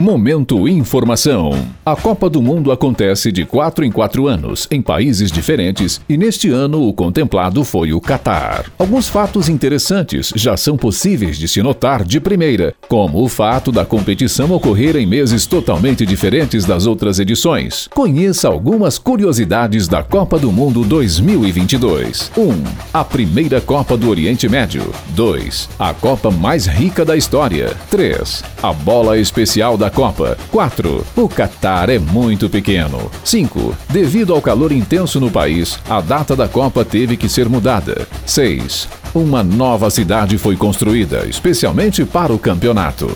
Momento Informação. A Copa do Mundo acontece de quatro em quatro anos, em países diferentes, e neste ano o contemplado foi o Catar. Alguns fatos interessantes já são possíveis de se notar de primeira, como o fato da competição ocorrer em meses totalmente diferentes das outras edições. Conheça algumas curiosidades da Copa do Mundo 2022. 1. Um, a primeira Copa do Oriente Médio. 2. A Copa mais rica da história. 3. A bola especial da Copa. 4. O Catar é muito pequeno. 5. Devido ao calor intenso no país, a data da Copa teve que ser mudada. 6. Uma nova cidade foi construída, especialmente para o campeonato.